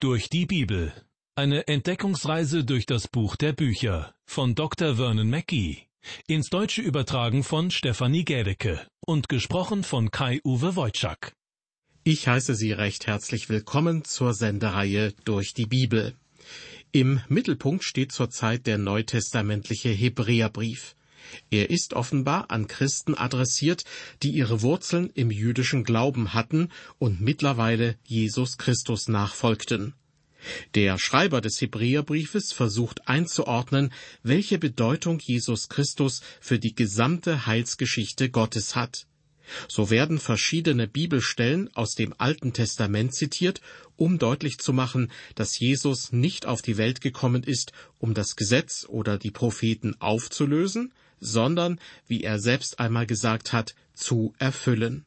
Durch die Bibel. Eine Entdeckungsreise durch das Buch der Bücher von Dr. Vernon Mackey. Ins Deutsche übertragen von Stefanie Gädecke und gesprochen von Kai-Uwe Wojczak. Ich heiße Sie recht herzlich willkommen zur Sendereihe Durch die Bibel. Im Mittelpunkt steht zurzeit der neutestamentliche Hebräerbrief. Er ist offenbar an Christen adressiert, die ihre Wurzeln im jüdischen Glauben hatten und mittlerweile Jesus Christus nachfolgten. Der Schreiber des Hebräerbriefes versucht einzuordnen, welche Bedeutung Jesus Christus für die gesamte Heilsgeschichte Gottes hat. So werden verschiedene Bibelstellen aus dem Alten Testament zitiert, um deutlich zu machen, dass Jesus nicht auf die Welt gekommen ist, um das Gesetz oder die Propheten aufzulösen, sondern, wie er selbst einmal gesagt hat, zu erfüllen.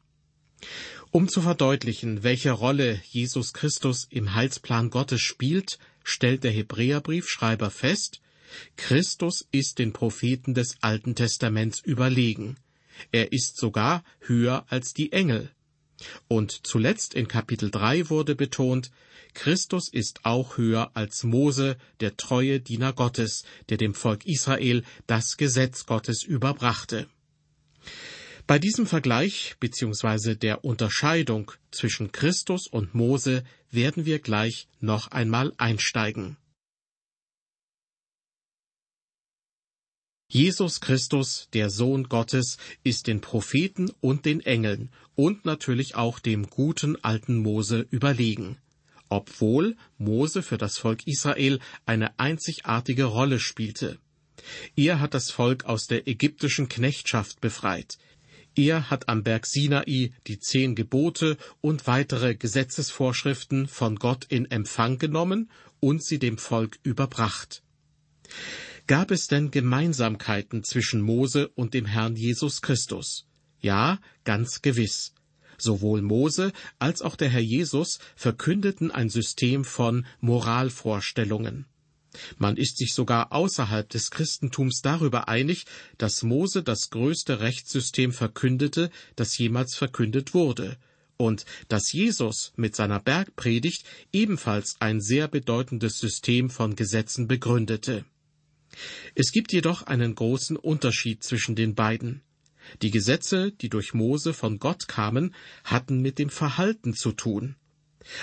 Um zu verdeutlichen, welche Rolle Jesus Christus im Heilsplan Gottes spielt, stellt der Hebräerbriefschreiber fest, Christus ist den Propheten des Alten Testaments überlegen. Er ist sogar höher als die Engel. Und zuletzt in Kapitel 3 wurde betont, Christus ist auch höher als Mose, der treue Diener Gottes, der dem Volk Israel das Gesetz Gottes überbrachte. Bei diesem Vergleich bzw. der Unterscheidung zwischen Christus und Mose werden wir gleich noch einmal einsteigen. Jesus Christus, der Sohn Gottes, ist den Propheten und den Engeln und natürlich auch dem guten alten Mose überlegen obwohl Mose für das Volk Israel eine einzigartige Rolle spielte. Er hat das Volk aus der ägyptischen Knechtschaft befreit. Er hat am Berg Sinai die zehn Gebote und weitere Gesetzesvorschriften von Gott in Empfang genommen und sie dem Volk überbracht. Gab es denn Gemeinsamkeiten zwischen Mose und dem Herrn Jesus Christus? Ja, ganz gewiss. Sowohl Mose als auch der Herr Jesus verkündeten ein System von Moralvorstellungen. Man ist sich sogar außerhalb des Christentums darüber einig, dass Mose das größte Rechtssystem verkündete, das jemals verkündet wurde, und dass Jesus mit seiner Bergpredigt ebenfalls ein sehr bedeutendes System von Gesetzen begründete. Es gibt jedoch einen großen Unterschied zwischen den beiden. Die Gesetze, die durch Mose von Gott kamen, hatten mit dem Verhalten zu tun.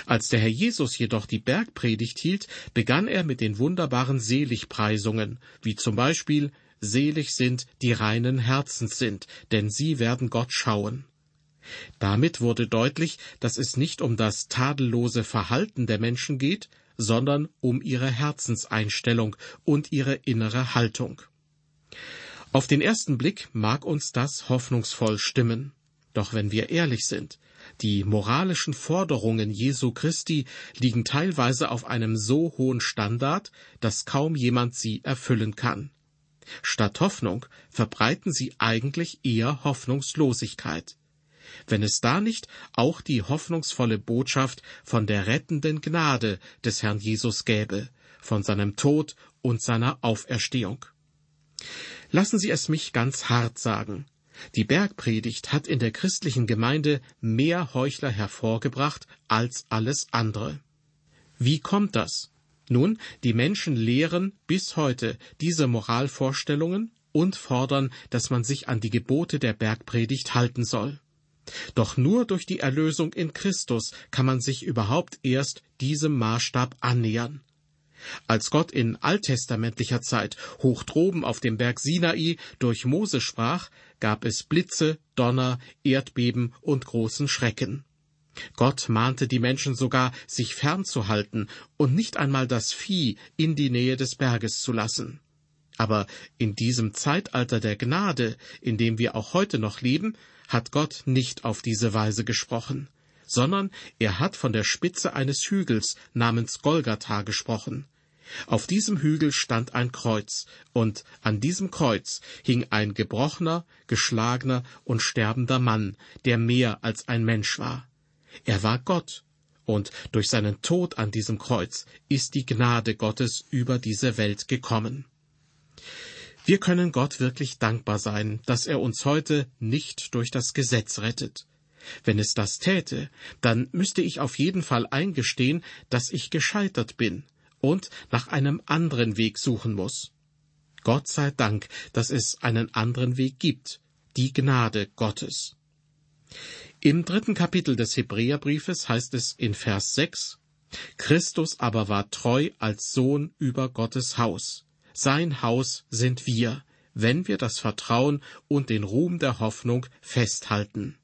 Als der Herr Jesus jedoch die Bergpredigt hielt, begann er mit den wunderbaren Seligpreisungen, wie zum Beispiel Selig sind, die reinen Herzens sind, denn sie werden Gott schauen. Damit wurde deutlich, dass es nicht um das tadellose Verhalten der Menschen geht, sondern um ihre Herzenseinstellung und ihre innere Haltung. Auf den ersten Blick mag uns das hoffnungsvoll stimmen. Doch wenn wir ehrlich sind, die moralischen Forderungen Jesu Christi liegen teilweise auf einem so hohen Standard, dass kaum jemand sie erfüllen kann. Statt Hoffnung verbreiten sie eigentlich eher Hoffnungslosigkeit. Wenn es da nicht auch die hoffnungsvolle Botschaft von der rettenden Gnade des Herrn Jesus gäbe, von seinem Tod und seiner Auferstehung. Lassen Sie es mich ganz hart sagen. Die Bergpredigt hat in der christlichen Gemeinde mehr Heuchler hervorgebracht als alles andere. Wie kommt das? Nun, die Menschen lehren bis heute diese Moralvorstellungen und fordern, dass man sich an die Gebote der Bergpredigt halten soll. Doch nur durch die Erlösung in Christus kann man sich überhaupt erst diesem Maßstab annähern. Als Gott in alttestamentlicher Zeit hoch droben auf dem Berg Sinai durch Mose sprach, gab es Blitze, Donner, Erdbeben und großen Schrecken. Gott mahnte die Menschen sogar, sich fernzuhalten und nicht einmal das Vieh in die Nähe des Berges zu lassen. Aber in diesem Zeitalter der Gnade, in dem wir auch heute noch leben, hat Gott nicht auf diese Weise gesprochen sondern er hat von der Spitze eines Hügels namens Golgatha gesprochen. Auf diesem Hügel stand ein Kreuz, und an diesem Kreuz hing ein gebrochener, geschlagener und sterbender Mann, der mehr als ein Mensch war. Er war Gott, und durch seinen Tod an diesem Kreuz ist die Gnade Gottes über diese Welt gekommen. Wir können Gott wirklich dankbar sein, dass er uns heute nicht durch das Gesetz rettet. Wenn es das täte, dann müsste ich auf jeden Fall eingestehen, dass ich gescheitert bin und nach einem anderen Weg suchen muss. Gott sei Dank, dass es einen anderen Weg gibt, die Gnade Gottes. Im dritten Kapitel des Hebräerbriefes heißt es in Vers 6, Christus aber war treu als Sohn über Gottes Haus. Sein Haus sind wir, wenn wir das Vertrauen und den Ruhm der Hoffnung festhalten.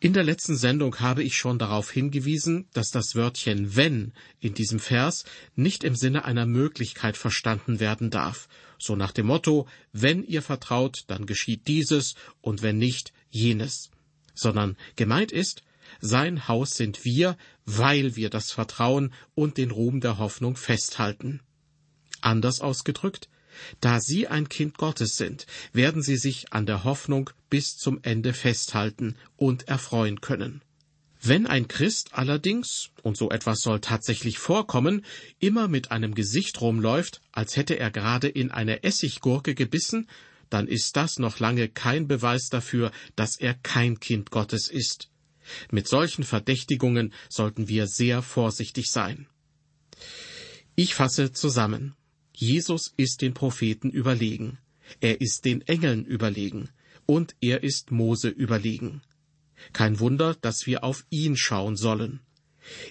In der letzten Sendung habe ich schon darauf hingewiesen, dass das Wörtchen wenn in diesem Vers nicht im Sinne einer Möglichkeit verstanden werden darf, so nach dem Motto, wenn ihr vertraut, dann geschieht dieses und wenn nicht, jenes, sondern gemeint ist, sein Haus sind wir, weil wir das Vertrauen und den Ruhm der Hoffnung festhalten. Anders ausgedrückt, da Sie ein Kind Gottes sind, werden Sie sich an der Hoffnung bis zum Ende festhalten und erfreuen können. Wenn ein Christ allerdings, und so etwas soll tatsächlich vorkommen, immer mit einem Gesicht rumläuft, als hätte er gerade in eine Essiggurke gebissen, dann ist das noch lange kein Beweis dafür, dass er kein Kind Gottes ist. Mit solchen Verdächtigungen sollten wir sehr vorsichtig sein. Ich fasse zusammen. Jesus ist den Propheten überlegen, er ist den Engeln überlegen und er ist Mose überlegen. Kein Wunder, dass wir auf ihn schauen sollen.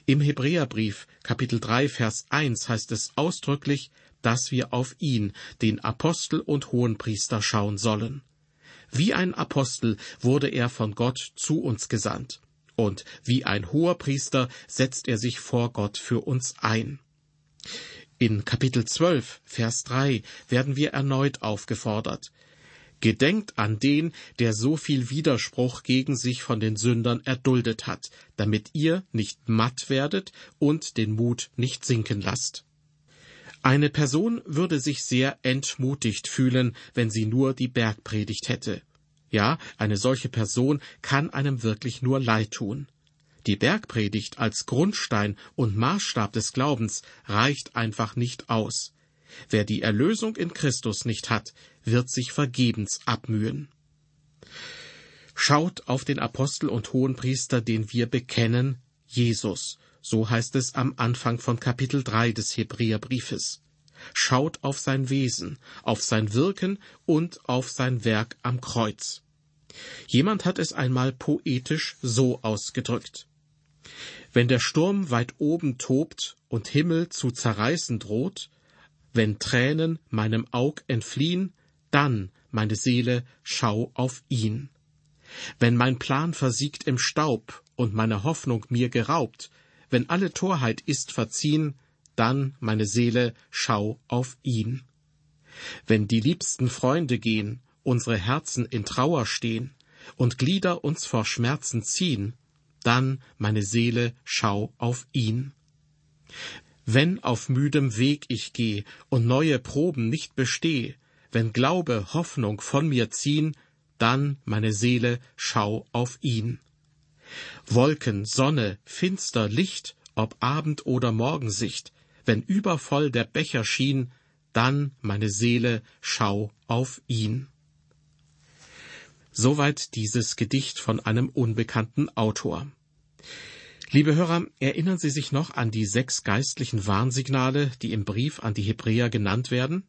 Im Hebräerbrief Kapitel 3 Vers 1 heißt es ausdrücklich, dass wir auf ihn, den Apostel und Hohenpriester, schauen sollen. Wie ein Apostel wurde er von Gott zu uns gesandt, und wie ein Hoherpriester setzt er sich vor Gott für uns ein. In Kapitel 12, Vers 3 werden wir erneut aufgefordert. Gedenkt an den, der so viel Widerspruch gegen sich von den Sündern erduldet hat, damit ihr nicht matt werdet und den Mut nicht sinken lasst. Eine Person würde sich sehr entmutigt fühlen, wenn sie nur die Bergpredigt hätte. Ja, eine solche Person kann einem wirklich nur leid tun. Die Bergpredigt als Grundstein und Maßstab des Glaubens reicht einfach nicht aus. Wer die Erlösung in Christus nicht hat, wird sich vergebens abmühen. Schaut auf den Apostel und Hohenpriester, den wir bekennen, Jesus. So heißt es am Anfang von Kapitel 3 des Hebräerbriefes. Schaut auf sein Wesen, auf sein Wirken und auf sein Werk am Kreuz. Jemand hat es einmal poetisch so ausgedrückt. Wenn der Sturm weit oben tobt und Himmel zu zerreißen droht, wenn Tränen meinem Aug entfliehen, dann, meine Seele, schau auf ihn. Wenn mein Plan versiegt im Staub und meine Hoffnung mir geraubt, wenn alle Torheit ist verziehen, dann, meine Seele, schau auf ihn. Wenn die liebsten Freunde gehen, unsere Herzen in Trauer stehen und Glieder uns vor Schmerzen ziehen, dann, meine Seele, schau auf ihn. Wenn auf müdem Weg ich geh und neue Proben nicht besteh, wenn Glaube, Hoffnung von mir ziehen, dann, meine Seele, schau auf ihn. Wolken, Sonne, finster Licht, ob Abend oder Morgensicht, wenn übervoll der Becher schien, dann, meine Seele, schau auf ihn. Soweit dieses Gedicht von einem unbekannten Autor. Liebe Hörer, erinnern Sie sich noch an die sechs geistlichen Warnsignale, die im Brief an die Hebräer genannt werden?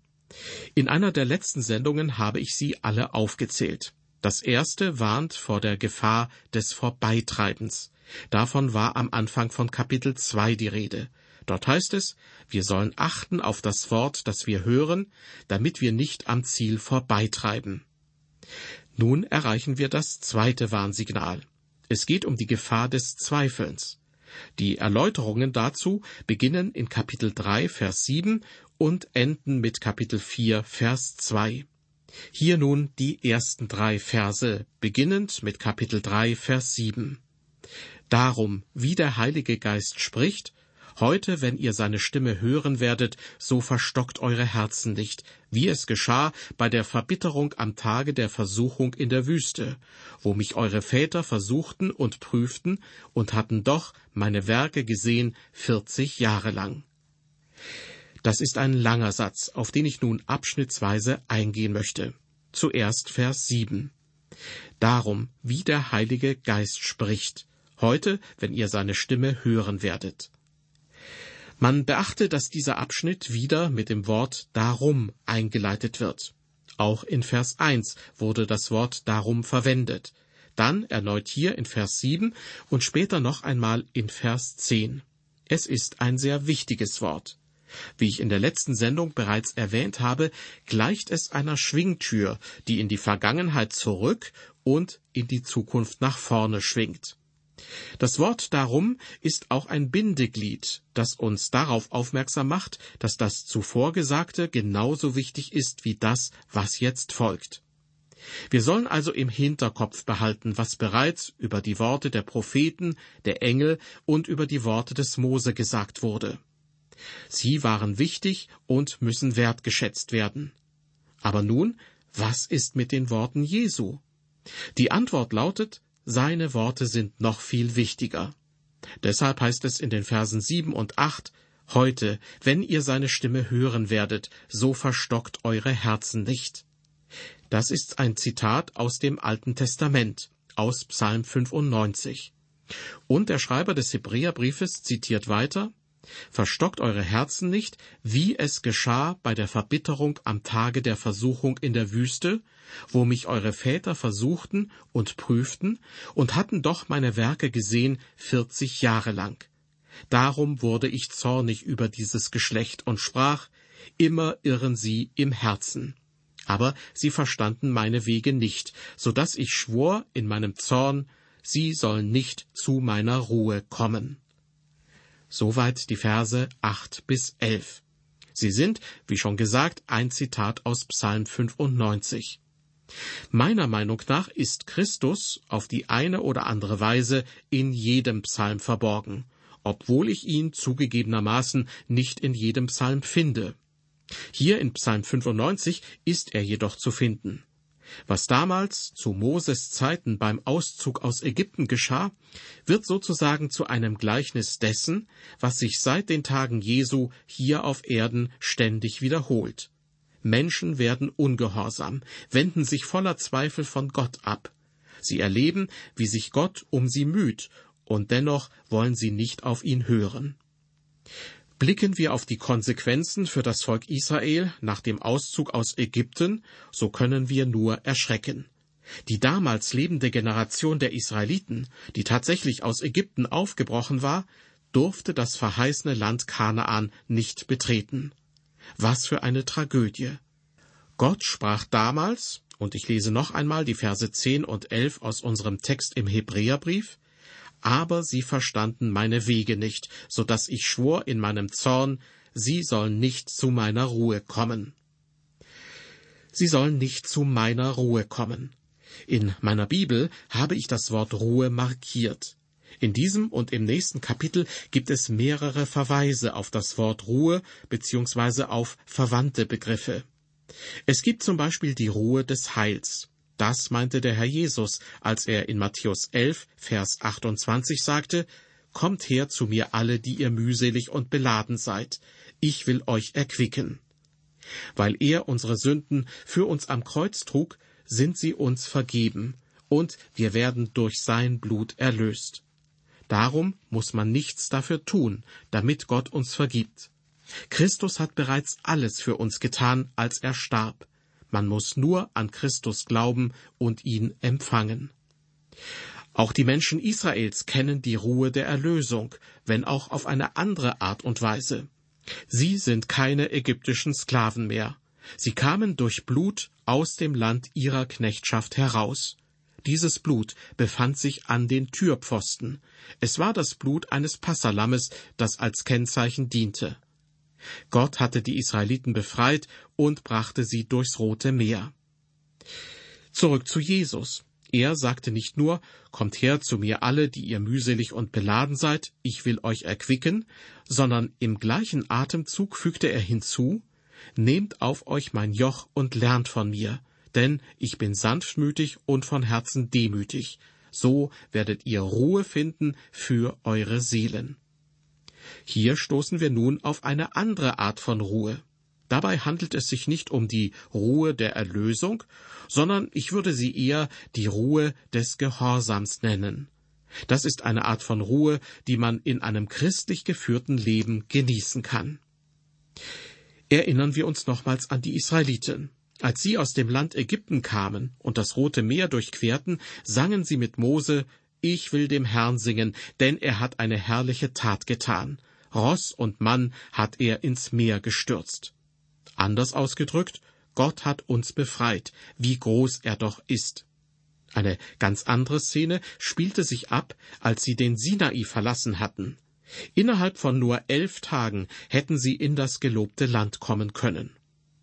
In einer der letzten Sendungen habe ich sie alle aufgezählt. Das erste warnt vor der Gefahr des Vorbeitreibens. Davon war am Anfang von Kapitel 2 die Rede. Dort heißt es, wir sollen achten auf das Wort, das wir hören, damit wir nicht am Ziel vorbeitreiben. Nun erreichen wir das zweite Warnsignal. Es geht um die Gefahr des Zweifelns. Die Erläuterungen dazu beginnen in Kapitel 3, Vers 7 und enden mit Kapitel 4, Vers 2. Hier nun die ersten drei Verse, beginnend mit Kapitel 3, Vers 7. Darum, wie der Heilige Geist spricht, Heute, wenn ihr seine Stimme hören werdet, so verstockt eure Herzen nicht, wie es geschah bei der Verbitterung am Tage der Versuchung in der Wüste, wo mich eure Väter versuchten und prüften und hatten doch meine Werke gesehen vierzig Jahre lang. Das ist ein langer Satz, auf den ich nun abschnittsweise eingehen möchte. Zuerst Vers 7. Darum, wie der Heilige Geist spricht, heute, wenn ihr seine Stimme hören werdet. Man beachte, dass dieser Abschnitt wieder mit dem Wort darum eingeleitet wird. Auch in Vers 1 wurde das Wort darum verwendet, dann erneut hier in Vers 7 und später noch einmal in Vers 10. Es ist ein sehr wichtiges Wort. Wie ich in der letzten Sendung bereits erwähnt habe, gleicht es einer Schwingtür, die in die Vergangenheit zurück und in die Zukunft nach vorne schwingt. Das Wort darum ist auch ein Bindeglied, das uns darauf aufmerksam macht, dass das zuvor Gesagte genauso wichtig ist wie das, was jetzt folgt. Wir sollen also im Hinterkopf behalten, was bereits über die Worte der Propheten, der Engel und über die Worte des Mose gesagt wurde. Sie waren wichtig und müssen wertgeschätzt werden. Aber nun, was ist mit den Worten Jesu? Die Antwort lautet, seine Worte sind noch viel wichtiger. Deshalb heißt es in den Versen sieben und acht, Heute, wenn ihr seine Stimme hören werdet, so verstockt eure Herzen nicht. Das ist ein Zitat aus dem Alten Testament, aus Psalm 95. Und der Schreiber des Hebräerbriefes zitiert weiter, Verstockt eure Herzen nicht, wie es geschah bei der Verbitterung am Tage der Versuchung in der Wüste, wo mich eure Väter versuchten und prüften und hatten doch meine Werke gesehen vierzig Jahre lang. Darum wurde ich zornig über dieses Geschlecht und sprach, immer irren sie im Herzen. Aber sie verstanden meine Wege nicht, so dass ich schwor in meinem Zorn, sie sollen nicht zu meiner Ruhe kommen. Soweit die Verse acht bis elf. Sie sind, wie schon gesagt, ein Zitat aus Psalm 95. Meiner Meinung nach ist Christus auf die eine oder andere Weise in jedem Psalm verborgen, obwohl ich ihn zugegebenermaßen nicht in jedem Psalm finde. Hier in Psalm 95 ist er jedoch zu finden. Was damals zu Moses Zeiten beim Auszug aus Ägypten geschah, wird sozusagen zu einem Gleichnis dessen, was sich seit den Tagen Jesu hier auf Erden ständig wiederholt. Menschen werden ungehorsam, wenden sich voller Zweifel von Gott ab. Sie erleben, wie sich Gott um sie müht, und dennoch wollen sie nicht auf ihn hören. Blicken wir auf die Konsequenzen für das Volk Israel nach dem Auszug aus Ägypten, so können wir nur erschrecken. Die damals lebende Generation der Israeliten, die tatsächlich aus Ägypten aufgebrochen war, durfte das verheißene Land Kanaan nicht betreten. Was für eine Tragödie. Gott sprach damals, und ich lese noch einmal die Verse 10 und 11 aus unserem Text im Hebräerbrief, aber sie verstanden meine Wege nicht, so dass ich schwor in meinem Zorn, sie sollen nicht zu meiner Ruhe kommen. Sie sollen nicht zu meiner Ruhe kommen. In meiner Bibel habe ich das Wort Ruhe markiert. In diesem und im nächsten Kapitel gibt es mehrere Verweise auf das Wort Ruhe bzw. auf verwandte Begriffe. Es gibt zum Beispiel die Ruhe des Heils. Das meinte der Herr Jesus, als er in Matthäus 11, Vers 28 sagte, Kommt her zu mir alle, die ihr mühselig und beladen seid, ich will euch erquicken. Weil er unsere Sünden für uns am Kreuz trug, sind sie uns vergeben, und wir werden durch sein Blut erlöst. Darum muss man nichts dafür tun, damit Gott uns vergibt. Christus hat bereits alles für uns getan, als er starb. Man muss nur an Christus glauben und ihn empfangen. Auch die Menschen Israels kennen die Ruhe der Erlösung, wenn auch auf eine andere Art und Weise. Sie sind keine ägyptischen Sklaven mehr. Sie kamen durch Blut aus dem Land ihrer Knechtschaft heraus. Dieses Blut befand sich an den Türpfosten. Es war das Blut eines Passalammes, das als Kennzeichen diente. Gott hatte die Israeliten befreit und brachte sie durchs Rote Meer. Zurück zu Jesus. Er sagte nicht nur, Kommt her zu mir alle, die ihr mühselig und beladen seid, ich will euch erquicken, sondern im gleichen Atemzug fügte er hinzu, Nehmt auf euch mein Joch und lernt von mir, denn ich bin sanftmütig und von Herzen demütig, so werdet ihr Ruhe finden für eure Seelen. Hier stoßen wir nun auf eine andere Art von Ruhe. Dabei handelt es sich nicht um die Ruhe der Erlösung, sondern ich würde sie eher die Ruhe des Gehorsams nennen. Das ist eine Art von Ruhe, die man in einem christlich geführten Leben genießen kann. Erinnern wir uns nochmals an die Israeliten. Als sie aus dem Land Ägypten kamen und das Rote Meer durchquerten, sangen sie mit Mose Ich will dem Herrn singen, denn er hat eine herrliche Tat getan. Ross und Mann hat er ins Meer gestürzt. Anders ausgedrückt, Gott hat uns befreit, wie groß er doch ist. Eine ganz andere Szene spielte sich ab, als sie den Sinai verlassen hatten. Innerhalb von nur elf Tagen hätten sie in das gelobte Land kommen können.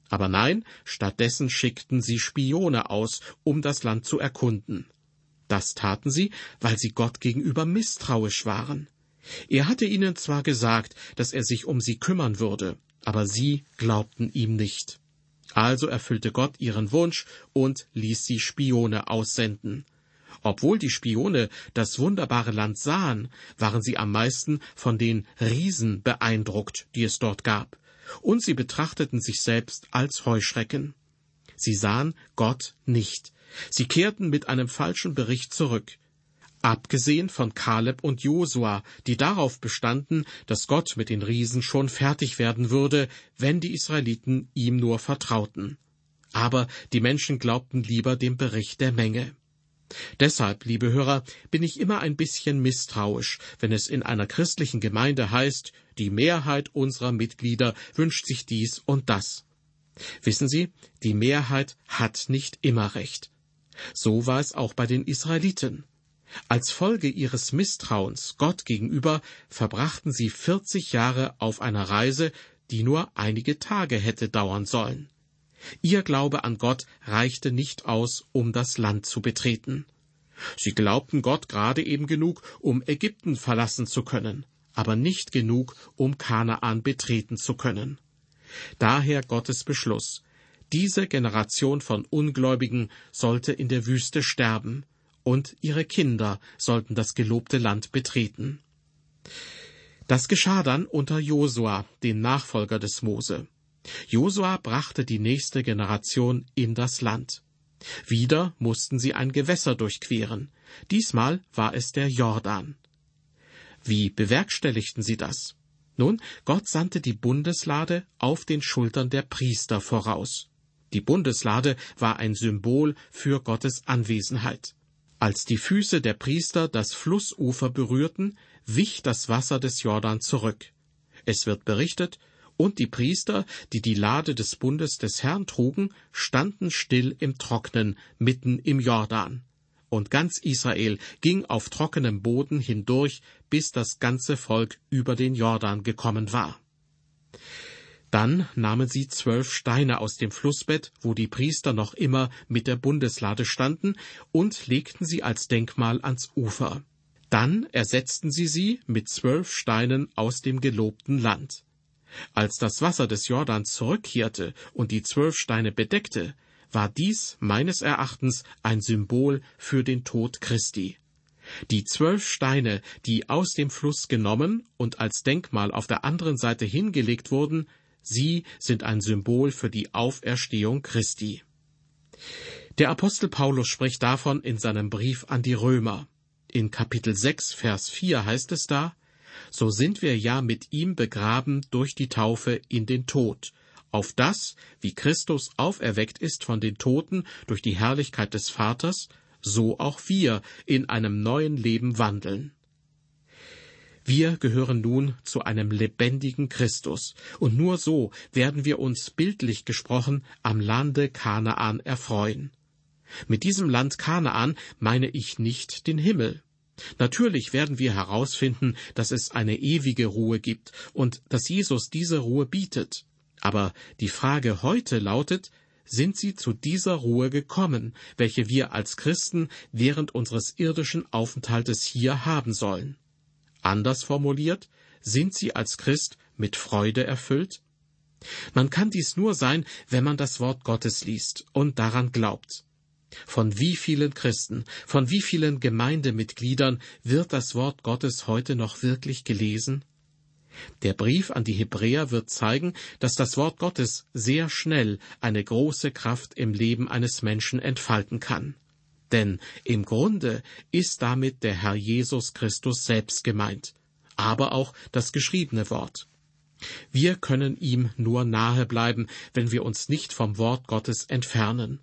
Aber nein, stattdessen schickten sie Spione aus, um das Land zu erkunden. Das taten sie, weil sie Gott gegenüber misstrauisch waren. Er hatte ihnen zwar gesagt, dass er sich um sie kümmern würde, aber sie glaubten ihm nicht. Also erfüllte Gott ihren Wunsch und ließ sie Spione aussenden. Obwohl die Spione das wunderbare Land sahen, waren sie am meisten von den Riesen beeindruckt, die es dort gab, und sie betrachteten sich selbst als Heuschrecken. Sie sahen Gott nicht. Sie kehrten mit einem falschen Bericht zurück abgesehen von Kaleb und Josua, die darauf bestanden, dass Gott mit den Riesen schon fertig werden würde, wenn die Israeliten ihm nur vertrauten. Aber die Menschen glaubten lieber dem Bericht der Menge. Deshalb, liebe Hörer, bin ich immer ein bisschen misstrauisch, wenn es in einer christlichen Gemeinde heißt, die Mehrheit unserer Mitglieder wünscht sich dies und das. Wissen Sie, die Mehrheit hat nicht immer recht. So war es auch bei den Israeliten. Als Folge ihres Misstrauens Gott gegenüber verbrachten sie vierzig Jahre auf einer Reise, die nur einige Tage hätte dauern sollen. Ihr Glaube an Gott reichte nicht aus, um das Land zu betreten. Sie glaubten Gott gerade eben genug, um Ägypten verlassen zu können, aber nicht genug, um Kanaan betreten zu können. Daher Gottes Beschluss. Diese Generation von Ungläubigen sollte in der Wüste sterben, und ihre Kinder sollten das gelobte Land betreten. Das geschah dann unter Josua, dem Nachfolger des Mose. Josua brachte die nächste Generation in das Land. Wieder mussten sie ein Gewässer durchqueren. Diesmal war es der Jordan. Wie bewerkstelligten sie das? Nun, Gott sandte die Bundeslade auf den Schultern der Priester voraus. Die Bundeslade war ein Symbol für Gottes Anwesenheit. Als die Füße der Priester das Flussufer berührten, wich das Wasser des Jordan zurück. Es wird berichtet, und die Priester, die die Lade des Bundes des Herrn trugen, standen still im Trocknen mitten im Jordan. Und ganz Israel ging auf trockenem Boden hindurch, bis das ganze Volk über den Jordan gekommen war. Dann nahmen sie zwölf Steine aus dem Flussbett, wo die Priester noch immer mit der Bundeslade standen, und legten sie als Denkmal ans Ufer. Dann ersetzten sie sie mit zwölf Steinen aus dem gelobten Land. Als das Wasser des Jordans zurückkehrte und die zwölf Steine bedeckte, war dies meines Erachtens ein Symbol für den Tod Christi. Die zwölf Steine, die aus dem Fluss genommen und als Denkmal auf der anderen Seite hingelegt wurden, Sie sind ein Symbol für die Auferstehung Christi. Der Apostel Paulus spricht davon in seinem Brief an die Römer. In Kapitel 6, Vers 4 heißt es da, So sind wir ja mit ihm begraben durch die Taufe in den Tod, auf das, wie Christus auferweckt ist von den Toten durch die Herrlichkeit des Vaters, so auch wir in einem neuen Leben wandeln. Wir gehören nun zu einem lebendigen Christus, und nur so werden wir uns bildlich gesprochen am Lande Kanaan erfreuen. Mit diesem Land Kanaan meine ich nicht den Himmel. Natürlich werden wir herausfinden, dass es eine ewige Ruhe gibt und dass Jesus diese Ruhe bietet. Aber die Frage heute lautet, sind sie zu dieser Ruhe gekommen, welche wir als Christen während unseres irdischen Aufenthaltes hier haben sollen? Anders formuliert, sind sie als Christ mit Freude erfüllt? Man kann dies nur sein, wenn man das Wort Gottes liest und daran glaubt. Von wie vielen Christen, von wie vielen Gemeindemitgliedern wird das Wort Gottes heute noch wirklich gelesen? Der Brief an die Hebräer wird zeigen, dass das Wort Gottes sehr schnell eine große Kraft im Leben eines Menschen entfalten kann. Denn im Grunde ist damit der Herr Jesus Christus selbst gemeint, aber auch das geschriebene Wort. Wir können ihm nur nahe bleiben, wenn wir uns nicht vom Wort Gottes entfernen.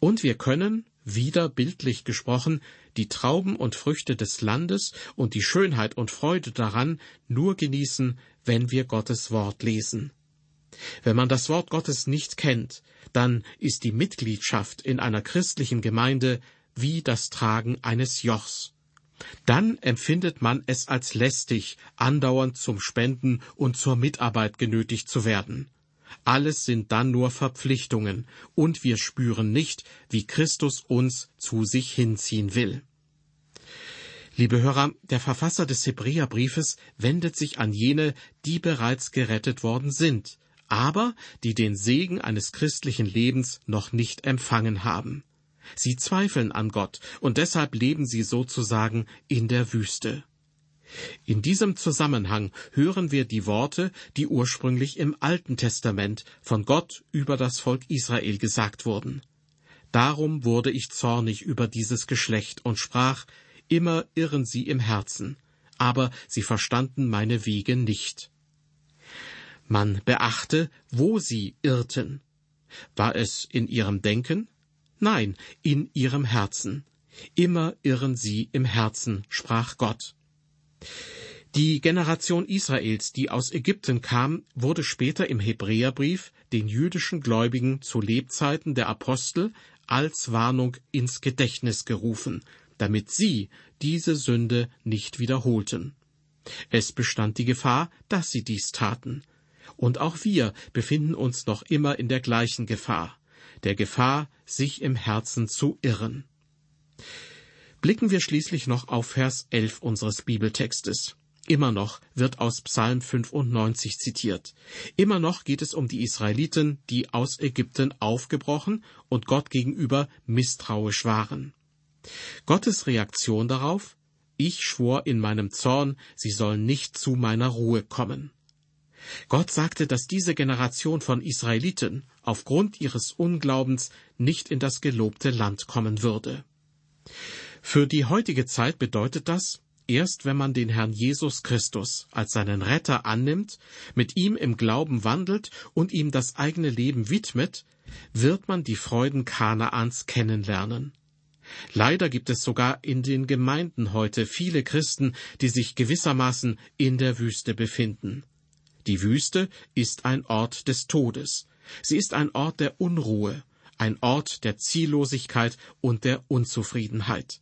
Und wir können, wieder bildlich gesprochen, die Trauben und Früchte des Landes und die Schönheit und Freude daran nur genießen, wenn wir Gottes Wort lesen. Wenn man das Wort Gottes nicht kennt, dann ist die Mitgliedschaft in einer christlichen Gemeinde wie das Tragen eines Jochs. Dann empfindet man es als lästig, andauernd zum Spenden und zur Mitarbeit genötigt zu werden. Alles sind dann nur Verpflichtungen, und wir spüren nicht, wie Christus uns zu sich hinziehen will. Liebe Hörer, der Verfasser des Hebräerbriefes wendet sich an jene, die bereits gerettet worden sind, aber die den Segen eines christlichen Lebens noch nicht empfangen haben. Sie zweifeln an Gott, und deshalb leben sie sozusagen in der Wüste. In diesem Zusammenhang hören wir die Worte, die ursprünglich im Alten Testament von Gott über das Volk Israel gesagt wurden. Darum wurde ich zornig über dieses Geschlecht und sprach, immer irren sie im Herzen, aber sie verstanden meine Wege nicht. Man beachte, wo sie irrten. War es in ihrem Denken? Nein, in ihrem Herzen. Immer irren sie im Herzen, sprach Gott. Die Generation Israels, die aus Ägypten kam, wurde später im Hebräerbrief den jüdischen Gläubigen zu Lebzeiten der Apostel als Warnung ins Gedächtnis gerufen, damit sie diese Sünde nicht wiederholten. Es bestand die Gefahr, dass sie dies taten. Und auch wir befinden uns noch immer in der gleichen Gefahr der Gefahr, sich im Herzen zu irren. Blicken wir schließlich noch auf Vers 11 unseres Bibeltextes. Immer noch wird aus Psalm 95 zitiert. Immer noch geht es um die Israeliten, die aus Ägypten aufgebrochen und Gott gegenüber misstrauisch waren. Gottes Reaktion darauf? Ich schwor in meinem Zorn, sie sollen nicht zu meiner Ruhe kommen. Gott sagte, dass diese Generation von Israeliten aufgrund ihres Unglaubens nicht in das gelobte Land kommen würde. Für die heutige Zeit bedeutet das, erst wenn man den Herrn Jesus Christus als seinen Retter annimmt, mit ihm im Glauben wandelt und ihm das eigene Leben widmet, wird man die Freuden Kanaans kennenlernen. Leider gibt es sogar in den Gemeinden heute viele Christen, die sich gewissermaßen in der Wüste befinden. Die Wüste ist ein Ort des Todes. Sie ist ein Ort der Unruhe, ein Ort der Ziellosigkeit und der Unzufriedenheit.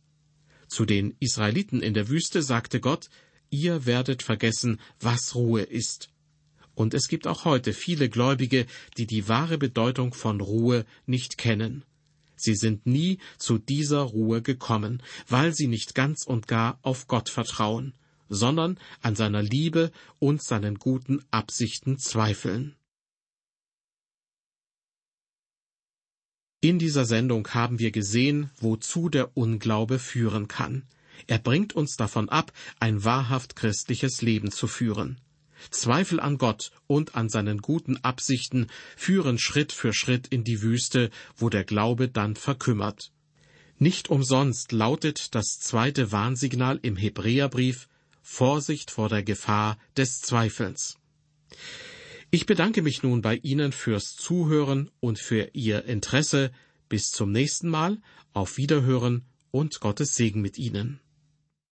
Zu den Israeliten in der Wüste sagte Gott, ihr werdet vergessen, was Ruhe ist. Und es gibt auch heute viele Gläubige, die die wahre Bedeutung von Ruhe nicht kennen. Sie sind nie zu dieser Ruhe gekommen, weil sie nicht ganz und gar auf Gott vertrauen sondern an seiner Liebe und seinen guten Absichten zweifeln. In dieser Sendung haben wir gesehen, wozu der Unglaube führen kann. Er bringt uns davon ab, ein wahrhaft christliches Leben zu führen. Zweifel an Gott und an seinen guten Absichten führen Schritt für Schritt in die Wüste, wo der Glaube dann verkümmert. Nicht umsonst lautet das zweite Warnsignal im Hebräerbrief Vorsicht vor der Gefahr des Zweifels. Ich bedanke mich nun bei Ihnen fürs Zuhören und für Ihr Interesse. Bis zum nächsten Mal, auf Wiederhören und Gottes Segen mit Ihnen.